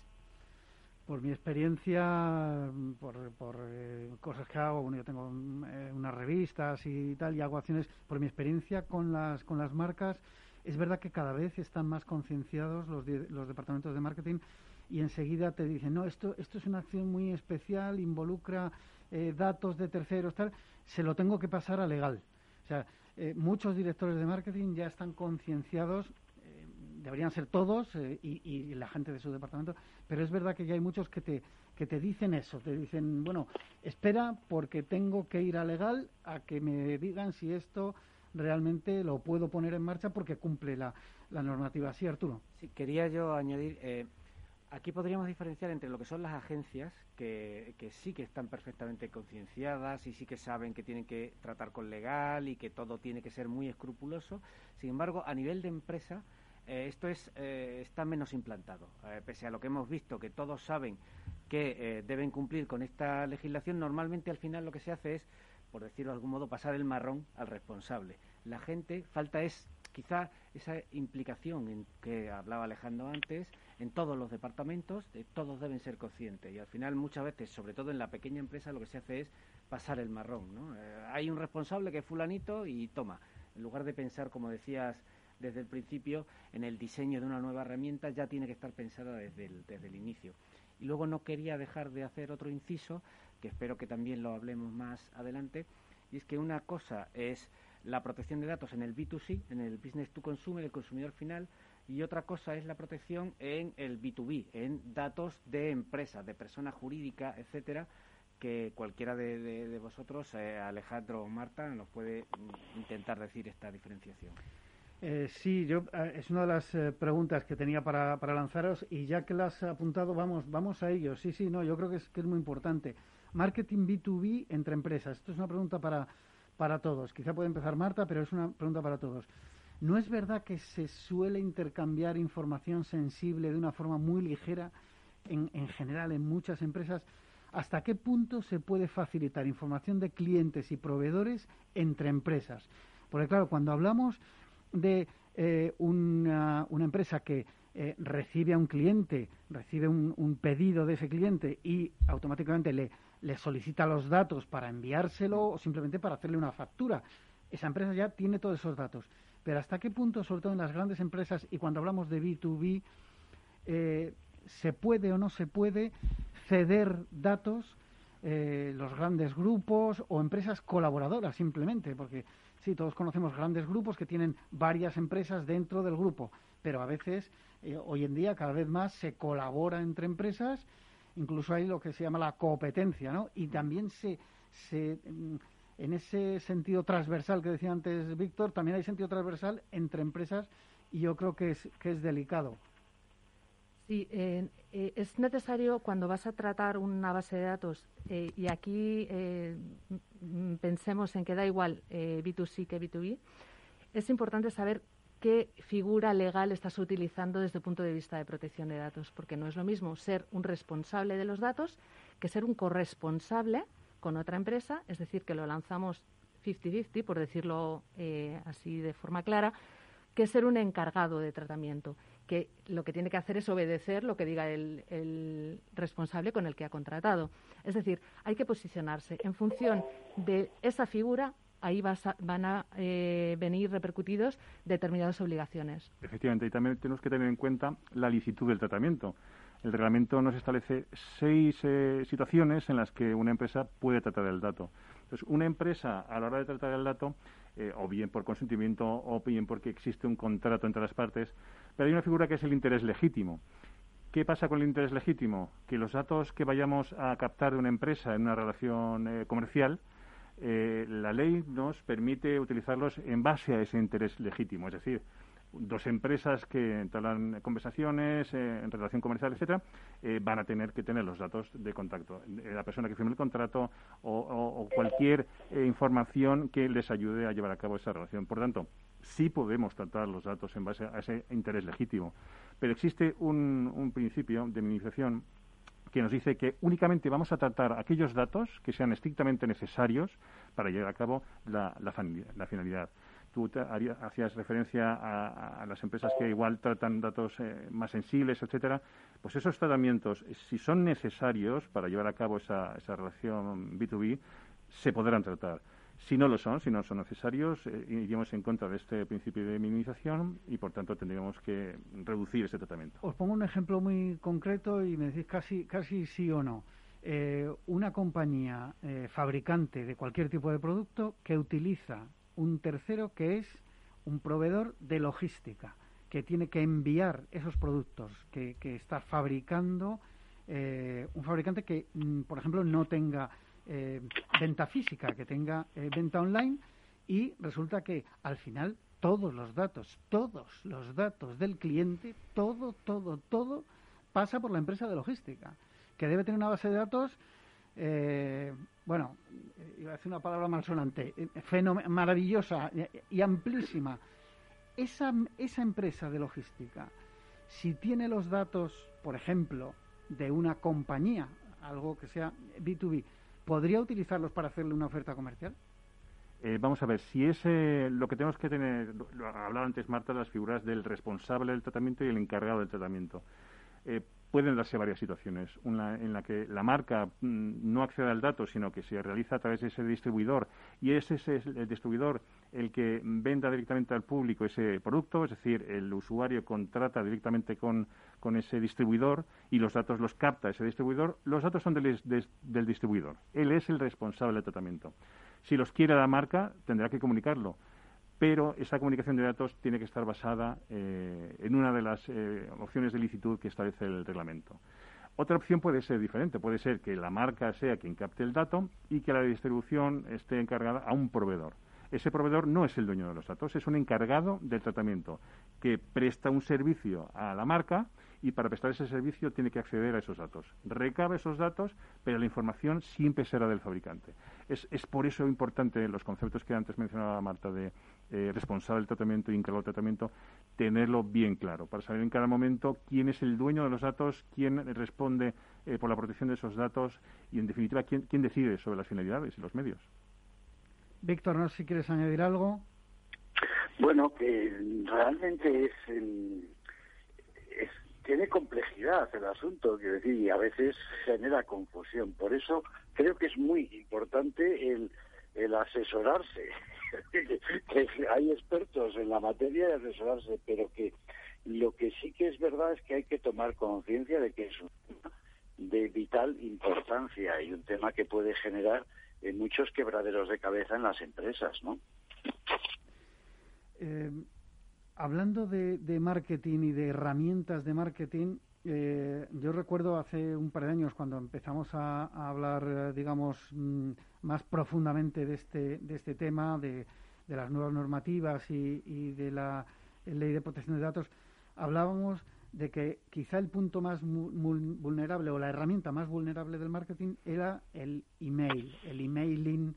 Por mi experiencia, por, por eh, cosas que hago, bueno, yo tengo eh, unas revistas y tal, y hago acciones, por mi experiencia con las, con las marcas, es verdad que cada vez están más concienciados los, los departamentos de marketing y enseguida te dicen, no, esto, esto es una acción muy especial, involucra eh, datos de terceros, tal, se lo tengo que pasar a legal. O sea, eh, muchos directores de marketing ya están concienciados, eh, deberían ser todos y, la gente de su departamento, pero es verdad que ya hay muchos que te, que te dicen eso, te dicen, bueno, espera porque tengo que ir a legal a que me digan si esto realmente lo puedo poner en marcha porque cumple la, la normativa. Sí, Arturo. Sí, quería yo añadir, Aquí podríamos diferenciar entre lo que son las agencias, que, sí que están perfectamente concienciadas y sí que saben que tienen que tratar con legal y que todo tiene que ser muy escrupuloso. Sin embargo, a nivel de empresa, eh, esto es, eh, está menos implantado. pese a lo que hemos visto, que todos saben que deben cumplir con esta legislación, normalmente al final lo que se hace es, por decirlo de algún modo, pasar el marrón al responsable. La gente, falta es quizá esa implicación en que hablaba Alejandro antes, en todos los departamentos, de todos deben ser conscientes. Y al final, muchas veces, sobre todo en la pequeña empresa, lo que se hace es pasar el marrón. ¿no? Eh, hay un responsable que es fulanito y toma. En lugar de pensar, como decías desde el principio, en el diseño de una nueva herramienta, ya tiene que estar pensada desde el, desde el inicio. Y luego no quería dejar de hacer otro inciso, que espero que también lo hablemos más adelante, y es que una cosa es la protección de datos en el B2C, en el business to consumer, el consumidor final, y otra cosa es la protección en el B2B, en datos de empresas, de persona jurídica, etcétera, que cualquiera de, vosotros, eh, Alejandro o Marta, nos puede intentar decir esta diferenciación. Eh, sí, yo eh, es una de las preguntas que tenía para, para, lanzaros y ya que las has apuntado, vamos, vamos a ello. Sí, sí, no, yo creo que es, que es muy importante. Marketing B2B entre empresas. Esto es una pregunta para, para todos. Quizá puede empezar Marta, pero es una pregunta para todos. ¿No es verdad que se suele intercambiar información sensible de una forma muy ligera en, en general en muchas empresas? ¿Hasta qué punto se puede facilitar información de clientes y proveedores entre empresas? Porque claro, cuando hablamos de eh, una, empresa que eh, recibe a un cliente, recibe un, pedido de ese cliente y automáticamente le solicita los datos para enviárselo o simplemente para hacerle una factura. Esa empresa ya tiene todos esos datos. Pero hasta qué punto, sobre todo en las grandes empresas y cuando hablamos de B2B, eh, se puede o no se puede ceder datos eh, los grandes grupos o empresas colaboradoras simplemente, porque sí, todos conocemos grandes grupos que tienen varias empresas dentro del grupo, pero a veces, eh, hoy en día, cada vez más se colabora entre empresas incluso hay lo que se llama la competencia, ¿no? Y también se, se mm, en ese sentido transversal que decía antes Víctor, también hay sentido transversal entre empresas y yo creo que es, que es delicado. Sí, eh, es necesario cuando vas a tratar una base de datos, eh, y aquí eh, pensemos en que da igual B2C que B2B, es importante saber qué figura legal estás utilizando desde el punto de vista de protección de datos, porque no es lo mismo ser un responsable de los datos que ser un corresponsable con otra empresa, es decir, que lo lanzamos 50-50, por decirlo eh, así de forma clara, que ser un encargado de tratamiento, que lo que tiene que hacer es obedecer lo que diga el, el responsable con el que ha contratado. Es decir, hay que posicionarse en función de esa figura ahí van a eh, venir repercutidos determinadas obligaciones. Efectivamente, y también tenemos que tener en cuenta la licitud del tratamiento. El reglamento nos establece seis eh, situaciones en las que una empresa puede tratar el dato. Entonces, una empresa, a la hora de tratar el dato, eh, o bien por consentimiento o bien porque existe un contrato entre las partes, pero hay una figura que es el interés legítimo. ¿Qué pasa con el interés legítimo? Que los datos que vayamos a captar de una empresa en una relación comercial, eh, la ley nos permite utilizarlos en base a ese interés legítimo, es decir, dos empresas que entablan conversaciones eh, en relación comercial, etcétera, eh, van a tener que tener los datos de contacto. La persona que firme el contrato o, cualquier información que les ayude a llevar a cabo esa relación. Por tanto, sí podemos tratar los datos en base a ese interés legítimo. Pero existe un principio de minimización que nos dice que únicamente vamos a tratar aquellos datos que sean estrictamente necesarios para llevar a cabo la, finalidad. Tú hacías referencia a, las empresas que igual tratan datos eh, más sensibles, etcétera. Pues esos tratamientos, si son necesarios para llevar a cabo esa, esa relación B2B, se podrán tratar. Si no lo son, si no son necesarios, eh, iríamos en contra de este principio de minimización y, por tanto, tendríamos que reducir ese tratamiento. Os pongo un ejemplo muy concreto y me decís casi, casi sí o no. Eh, una compañía eh, fabricante de cualquier tipo de producto que utiliza un tercero que es un proveedor de logística, que tiene que enviar esos productos que, está fabricando un fabricante que, mm, por ejemplo, no tenga eh, venta física, que tenga eh, venta online y resulta que al final todos los datos, todos los datos del cliente, todo, todo, todo pasa por la empresa de logística, que debe tener una base de datos, eh, bueno, iba a decir una palabra malsonante, maravillosa y amplísima. esa, esa empresa de logística, si tiene los datos, por ejemplo, de una compañía, algo que sea B2B, ¿podría utilizarlos para hacerle una oferta comercial? Eh, vamos a ver, si es lo que tenemos que tener, lo hablaba antes Marta, las figuras del responsable del tratamiento y el encargado del tratamiento. Eh, pueden darse varias situaciones. Una en la que la marca mm, no accede al dato, sino que se realiza a través de ese distribuidor y ese es el distribuidor el que venda directamente al público ese producto, es decir, el usuario contrata directamente con, ese distribuidor y los datos los capta ese distribuidor. Los datos son del distribuidor. Él es el responsable del tratamiento. Si los quiere la marca, tendrá que comunicarlo pero esa comunicación de datos tiene que estar basada eh, en una de las eh, opciones de licitud que establece el reglamento. Otra opción puede ser diferente, puede ser que la marca sea quien capte el dato y que la distribución esté encargada a un proveedor. Ese proveedor no es el dueño de los datos, es un encargado del tratamiento que presta un servicio a la marca y para prestar ese servicio tiene que acceder a esos datos. Recaba esos datos, pero la información siempre será del fabricante. Es, es por eso importante los conceptos que antes mencionaba Marta de eh, responsable del tratamiento y encargado del tratamiento, tenerlo bien claro, para saber en cada momento quién es el dueño de los datos, quién responde eh, por la protección de esos datos y, en definitiva, quién, quién decide sobre las finalidades y los medios. Víctor, no sé si quieres añadir algo. Bueno, que realmente es, tiene complejidad el asunto, quiero decir, y a veces genera confusión. Por eso creo que es muy importante el, el asesorarse hay expertos en la materia de asesorarse, pero que lo que sí que es verdad es que hay que tomar conciencia de que es un tema de vital importancia y un tema que puede generar eh, muchos quebraderos de cabeza en las empresas, ¿no? Eh, hablando de, marketing y de herramientas de marketing, eh, yo recuerdo hace un par de años cuando empezamos a, hablar, digamos, mm, más profundamente de este, de este tema, de, de las nuevas normativas y, de la ley de protección de datos, hablábamos de que quizá el punto más vulnerable o la herramienta más vulnerable del marketing era el email, el emailing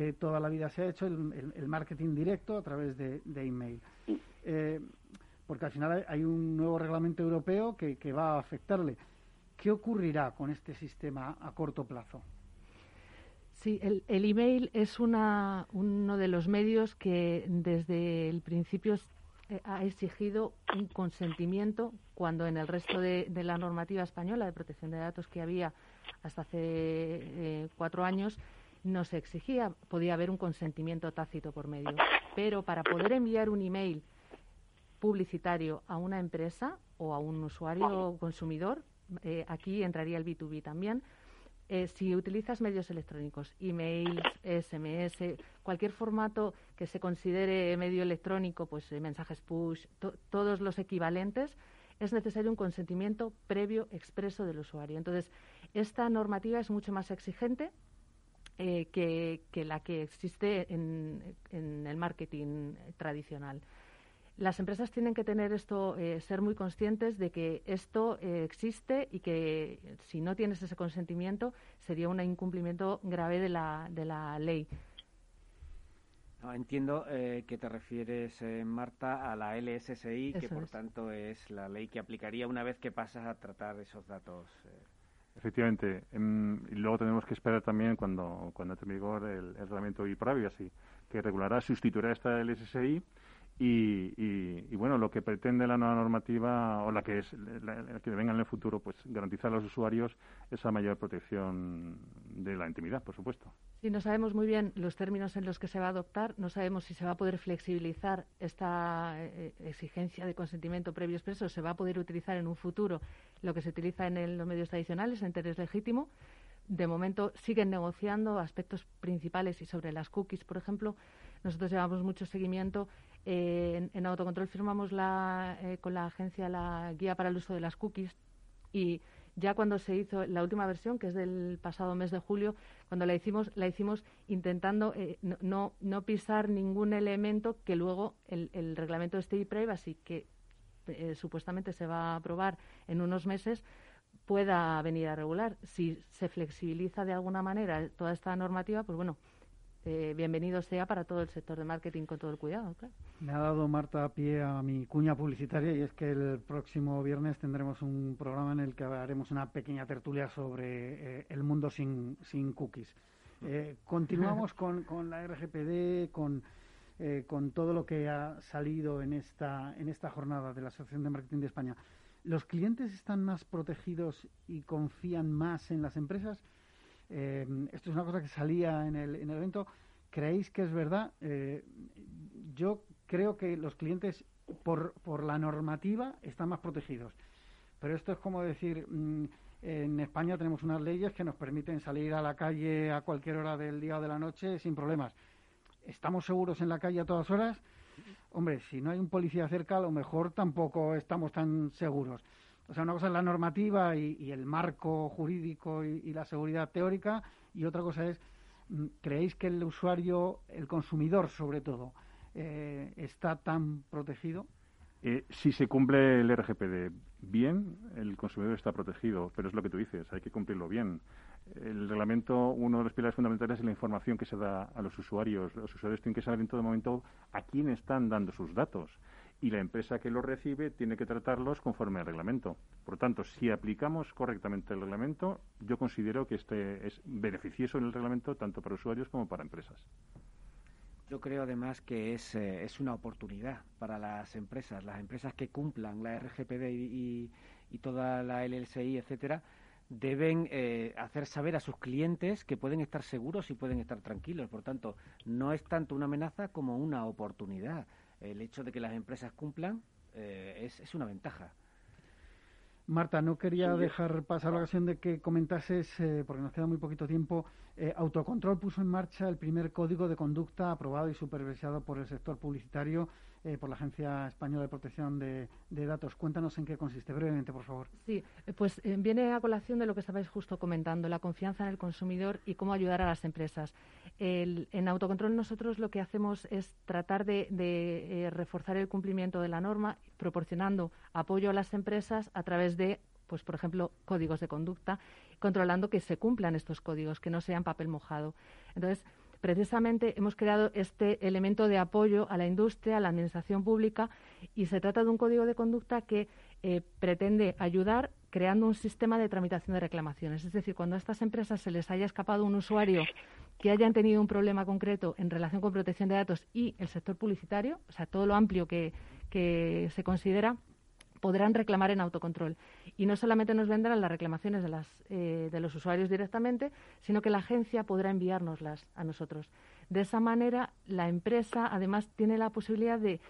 que toda la vida se ha hecho, el, marketing directo a través de, email. Eh, porque al final hay un nuevo reglamento europeo que va a afectarle. ¿Qué ocurrirá con este sistema a corto plazo? Sí, el, email es una, uno de los medios que desde el principio eh, ha exigido un consentimiento cuando en el resto de, la normativa española de protección de datos que había hasta hace eh, cuatro años no se exigía, podía haber un consentimiento tácito por medio. Pero para poder enviar un email publicitario a una empresa o a un usuario consumidor, eh, aquí entraría el B2B también, eh, si utilizas medios electrónicos, emails, SMS, cualquier formato que se considere medio electrónico, pues eh, mensajes push, todos los equivalentes, es necesario un consentimiento previo expreso del usuario. Entonces, esta normativa es mucho más exigente eh, que, la que existe en el marketing tradicional las empresas tienen que tener esto, eh, ser muy conscientes de que esto eh, existe y que si no tienes ese consentimiento sería un incumplimiento grave de la, de la ley. entiendo eh, que te refieres, Marta, a la LSSI, que por tanto es la ley que aplicaría una vez que pasas a tratar esos datos. Efectivamente. Em, y luego tenemos que esperar también cuando, cuando entre en vigor el, el reglamento así que regulará, sustituirá esta LSSI y, bueno, lo que pretende la nueva normativa o la que es la, que venga en el futuro, pues garantizar a los usuarios esa mayor protección de la intimidad, por supuesto. Sí, no sabemos muy bien los términos en los que se va a adoptar, no sabemos si se va a poder flexibilizar esta eh, exigencia de consentimiento previo expreso, se va a poder utilizar en un futuro lo que se utiliza en los medios tradicionales, en interés legítimo. De momento siguen negociando aspectos principales y sobre las cookies, por ejemplo, nosotros llevamos mucho seguimiento en, autocontrol firmamos eh, con la agencia la guía para el uso de las cookies y ya cuando se hizo la última versión, que es del pasado mes de julio, cuando la hicimos, la hicimos intentando eh, no, no, pisar ningún elemento que luego el, reglamento de State Privacy, que eh, supuestamente se va a aprobar en unos meses, pueda venir a regular. Si se flexibiliza de alguna manera toda esta normativa, pues bueno, eh, bienvenido sea para todo el sector de marketing con todo el cuidado. Me ha dado Marta pie a mi cuña publicitaria y es que el próximo viernes tendremos un programa en el que haremos una pequeña tertulia sobre eh, el mundo sin, sin cookies. Eh, continuamos con, con, la RGPD, con, con todo lo que ha salido en esta, en esta jornada de la Asociación de Marketing de España. ¿Los clientes están más protegidos y confían más en las empresas? Eh, esto es una cosa que salía en el, en el evento. ¿Creéis que es verdad? Eh, yo creo que los clientes, por, por la normativa, están más protegidos. Pero esto es como decir, mm, en España tenemos unas leyes que nos permiten salir a la calle a cualquier hora del día o de la noche sin problemas. ¿Estamos seguros en la calle a todas horas? Hombre, si no hay un policía cerca, a lo mejor tampoco estamos tan seguros. O sea, una cosa es la normativa y, el marco jurídico y, la seguridad teórica, y otra cosa es, mm, ¿creéis que el usuario, el consumidor sobre todo, eh, está tan protegido? Eh, si se cumple el RGPD bien, el consumidor está protegido, pero es lo que tú dices, hay que cumplirlo bien. El reglamento, uno de los pilares fundamentales es la información que se da a los usuarios. Los usuarios tienen que saber en todo momento a quién están dando sus datos y la empresa que los recibe tiene que tratarlos conforme al reglamento. Por tanto, si aplicamos correctamente el reglamento, yo considero que este es beneficioso en el reglamento tanto para usuarios como para empresas. Yo creo además que es, eh, es una oportunidad para las empresas, las empresas que cumplan la RGPD y, y, toda la LLCI, etcétera, deben eh, hacer saber a sus clientes que pueden estar seguros y pueden estar tranquilos. Por tanto, no es tanto una amenaza como una oportunidad el hecho de que las empresas cumplan eh, es, una ventaja. Marta, no quería dejar pasar la ocasión de que comentases, eh, porque nos queda muy poquito tiempo, eh, Autocontrol puso en marcha el primer código de conducta aprobado y supervisado por el sector publicitario eh, por la Agencia Española de Protección de, Datos. Cuéntanos en qué consiste brevemente, por favor. Sí, eh, pues eh, viene a colación de lo que estabais justo comentando, la confianza en el consumidor y cómo ayudar a las empresas. en autocontrol nosotros lo que hacemos es tratar de, reforzar el cumplimiento de la norma, proporcionando apoyo a las empresas a través de pues por ejemplo, códigos de conducta, controlando que se cumplan estos códigos, que no sean papel mojado. Entonces, precisamente hemos creado este elemento de apoyo a la industria, a la administración pública, y se trata de un código de conducta que eh, pretende ayudar creando un sistema de tramitación de reclamaciones. Es decir, cuando a estas empresas se les haya escapado un usuario que hayan tenido un problema concreto en relación con protección de datos y el sector publicitario, o sea, todo lo amplio que se considera, podrán reclamar en autocontrol. Y no solamente nos vendrán las reclamaciones de, las, eh, de los usuarios directamente, sino que la agencia podrá enviárnoslas a nosotros. De esa manera, la empresa además tiene la posibilidad de,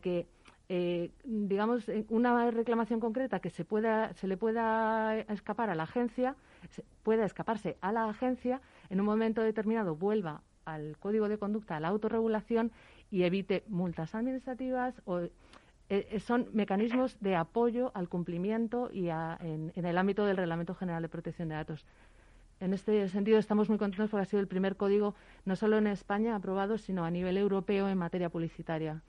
que, eh, digamos, una reclamación concreta que se, pueda, se le pueda escapar a la agencia, pueda escaparse a la agencia, en un momento determinado vuelva al código de conducta, a la autorregulación y evite multas administrativas o eh, eh, son mecanismos de apoyo al cumplimiento y en, el ámbito del Reglamento General de Protección de Datos. En este sentido, estamos muy contentos porque ha sido el primer código, no solo en España aprobado, sino a nivel europeo en materia publicitaria.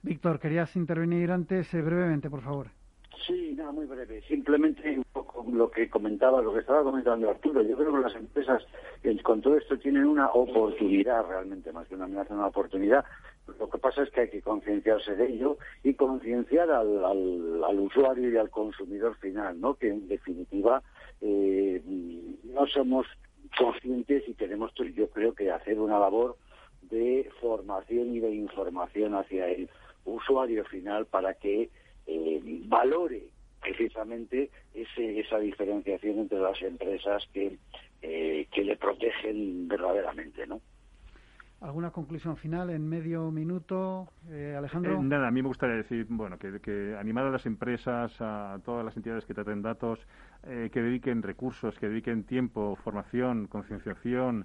Víctor, querías intervenir antes eh, brevemente, por favor. Sí, nada, muy breve. Simplemente un poco lo que comentaba, lo que estaba comentando Arturo. Yo creo que las empresas con todo esto tienen una oportunidad realmente, más que una amenaza, una oportunidad lo que pasa es que hay que concienciarse de ello y concienciar al, al, usuario y al consumidor final, ¿no? Que en definitiva eh, no somos conscientes y tenemos, yo creo que hacer una labor de formación y de información hacia el usuario final para que eh, valore precisamente ese, esa diferenciación entre las empresas que, eh, que le protegen verdaderamente, ¿no? ¿Alguna conclusión final en medio minuto, eh, Alejandro? Eh, nada, a mí me gustaría decir, bueno, que, animar a las empresas, a todas las entidades que traten datos, eh, que dediquen recursos, que dediquen tiempo, formación, concienciación,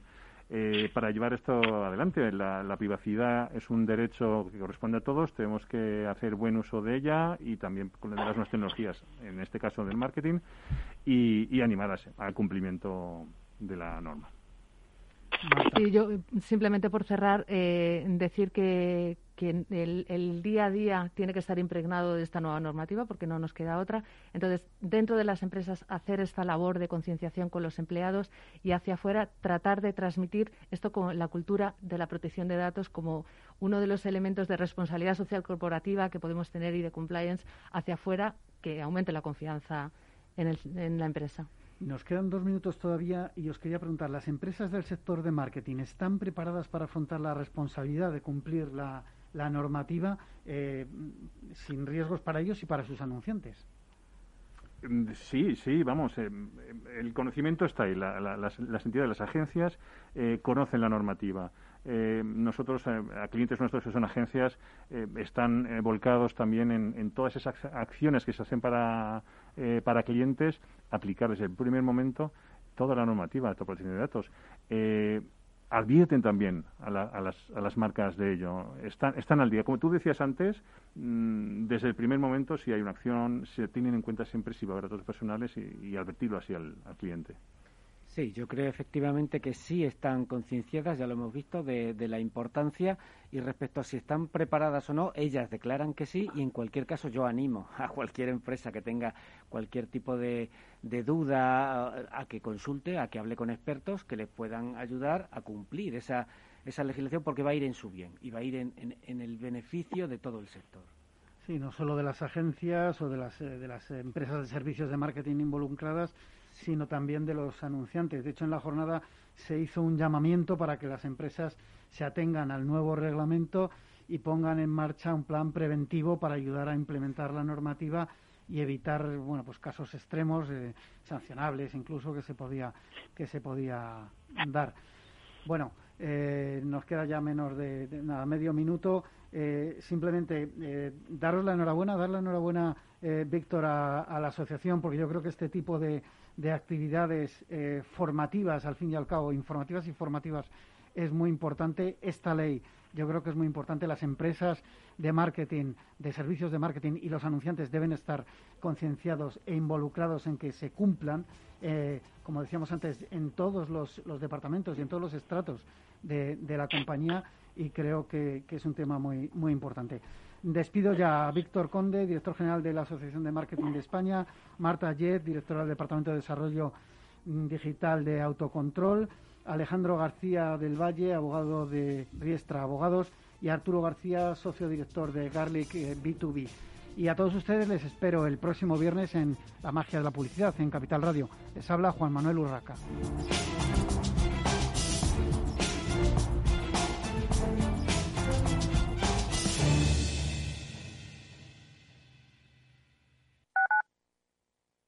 para llevar esto adelante. La, privacidad es un derecho que corresponde a todos, tenemos que hacer buen uso de ella y también con las nuevas tecnologías, en este caso del marketing, y, y animarlas al cumplimiento de la norma. Y yo, simplemente por cerrar, eh, decir que, que el, día a día tiene que estar impregnado de esta nueva normativa porque no nos queda otra. Entonces, dentro de las empresas, hacer esta labor de concienciación con los empleados y hacia afuera tratar de transmitir esto con la cultura de la protección de datos como uno de los elementos de responsabilidad social corporativa que podemos tener y de compliance hacia afuera que aumente la confianza en, en la empresa. Nos quedan dos minutos todavía y os quería preguntar, ¿las empresas del sector de marketing están preparadas para afrontar la responsabilidad de cumplir la, la normativa eh, sin riesgos para ellos y para sus anunciantes. Sí, sí, vamos, eh, el conocimiento está ahí. las, entidades, las agencias eh, conocen la normativa. nosotros, a clientes nuestros que son agencias, están volcados también en, todas esas acciones que se hacen para, para clientes, aplicar desde el primer momento toda la normativa de protección de datos advierten también a, las, a, las, marcas de ello. Están, están al día. Como tú decías antes, mm, desde el primer momento, si hay una acción, se tienen en cuenta siempre si va a haber datos personales y, advertirlo así al cliente. Sí, yo creo efectivamente que sí están concienciadas, ya lo hemos visto, de, la importancia y respecto a si están preparadas o no, ellas declaran que sí y en cualquier caso yo animo a cualquier empresa que tenga cualquier tipo de, duda a, que consulte, a que hable con expertos que les puedan ayudar a cumplir esa, esa legislación porque va a ir en su bien y va a ir en, en, el beneficio de todo el sector. Sí, no solo de las agencias o de las, eh, de las empresas de servicios de marketing involucradas, sino también de los anunciantes. De hecho, en la jornada se hizo un llamamiento para que las empresas se atengan al nuevo reglamento y pongan en marcha un plan preventivo para ayudar a implementar la normativa y evitar bueno pues casos extremos eh, sancionables incluso que se podía que se podía dar bueno eh, nos queda ya menos de, nada medio minuto eh, simplemente daros la enhorabuena dar la enhorabuena Víctor a la asociación porque yo creo que este tipo de de actividades eh, formativas, al fin y al cabo, informativas y formativas, es muy importante. Esta ley yo creo que es muy importante. Las empresas de marketing, de servicios de marketing y los anunciantes deben estar concienciados e involucrados en que se cumplan, eh, como decíamos antes, en todos los, departamentos y en todos los estratos de, la compañía y creo que, que, es un tema muy, muy importante. Despido ya a Víctor Conde, director general de la Asociación de Marketing de España, Marta Yet, directora del Departamento de Desarrollo Digital de Autocontrol, Alejandro García del Valle, abogado de Riestra Abogados, y Arturo García, socio director de Garlic B2B. Eh, y a todos ustedes les espero el próximo viernes en La Magia de la Publicidad, en Capital Radio. Les habla Juan Manuel Urraca.